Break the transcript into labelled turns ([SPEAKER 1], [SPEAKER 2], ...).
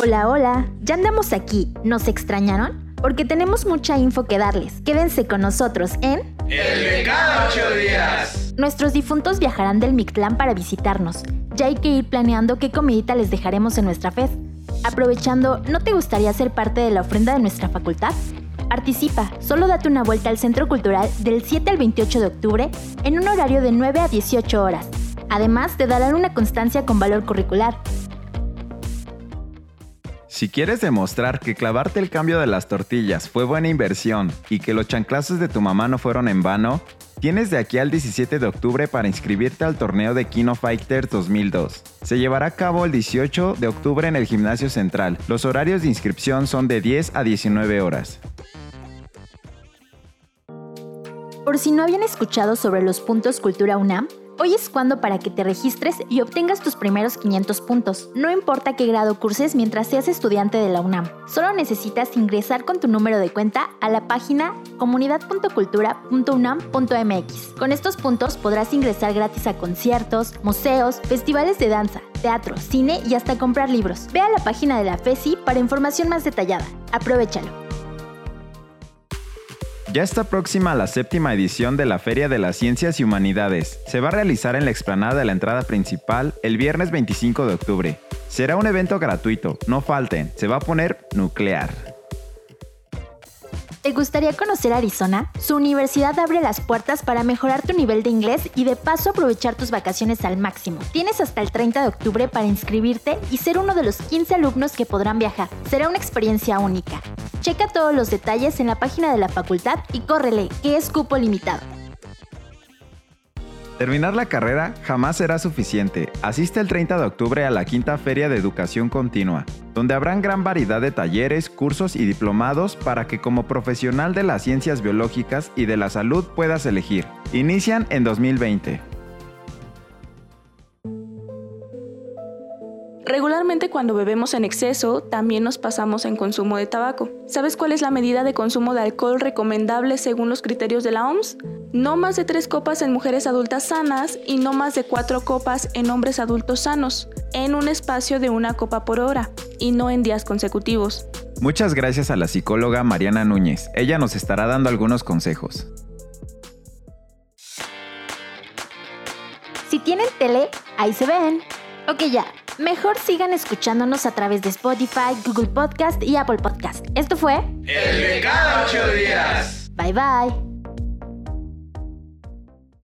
[SPEAKER 1] Hola, hola, ya andamos aquí. ¿Nos extrañaron? Porque tenemos mucha info que darles. Quédense con nosotros en...
[SPEAKER 2] El de cada ocho días.
[SPEAKER 1] Nuestros difuntos viajarán del Mictlán para visitarnos. Ya hay que ir planeando qué comidita les dejaremos en nuestra fe. Aprovechando, ¿no te gustaría ser parte de la ofrenda de nuestra facultad? Participa, solo date una vuelta al Centro Cultural del 7 al 28 de octubre en un horario de 9 a 18 horas. Además, te darán una constancia con valor curricular.
[SPEAKER 3] Si quieres demostrar que clavarte el cambio de las tortillas fue buena inversión y que los chanclazos de tu mamá no fueron en vano, tienes de aquí al 17 de octubre para inscribirte al torneo de Kino Fighters 2002. Se llevará a cabo el 18 de octubre en el Gimnasio Central. Los horarios de inscripción son de 10 a 19 horas.
[SPEAKER 1] Por si no habían escuchado sobre los puntos Cultura UNAM, Hoy es cuando para que te registres y obtengas tus primeros 500 puntos. No importa qué grado curses mientras seas estudiante de la UNAM. Solo necesitas ingresar con tu número de cuenta a la página comunidad.cultura.unam.mx. Con estos puntos podrás ingresar gratis a conciertos, museos, festivales de danza, teatro, cine y hasta comprar libros. Ve a la página de la FESI para información más detallada. Aprovechalo.
[SPEAKER 3] Ya está próxima la séptima edición de la Feria de las Ciencias y Humanidades. Se va a realizar en la explanada de la entrada principal el viernes 25 de octubre. Será un evento gratuito, no falten, se va a poner nuclear.
[SPEAKER 1] ¿Te gustaría conocer Arizona? Su universidad abre las puertas para mejorar tu nivel de inglés y de paso aprovechar tus vacaciones al máximo. Tienes hasta el 30 de octubre para inscribirte y ser uno de los 15 alumnos que podrán viajar. Será una experiencia única. Checa todos los detalles en la página de la facultad y córrele, que es cupo limitado.
[SPEAKER 3] Terminar la carrera jamás será suficiente. Asiste el 30 de octubre a la quinta Feria de Educación Continua, donde habrán gran variedad de talleres, cursos y diplomados para que como profesional de las ciencias biológicas y de la salud puedas elegir. Inician en 2020.
[SPEAKER 4] Cuando bebemos en exceso, también nos pasamos en consumo de tabaco. ¿Sabes cuál es la medida de consumo de alcohol recomendable según los criterios de la OMS? No más de tres copas en mujeres adultas sanas y no más de cuatro copas en hombres adultos sanos, en un espacio de una copa por hora, y no en días consecutivos.
[SPEAKER 3] Muchas gracias a la psicóloga Mariana Núñez. Ella nos estará dando algunos consejos.
[SPEAKER 1] Si tienen tele, ahí se ven. Ok, ya. Mejor sigan escuchándonos a través de Spotify, Google Podcast y Apple Podcast. Esto fue
[SPEAKER 2] El de cada ocho días.
[SPEAKER 1] Bye bye.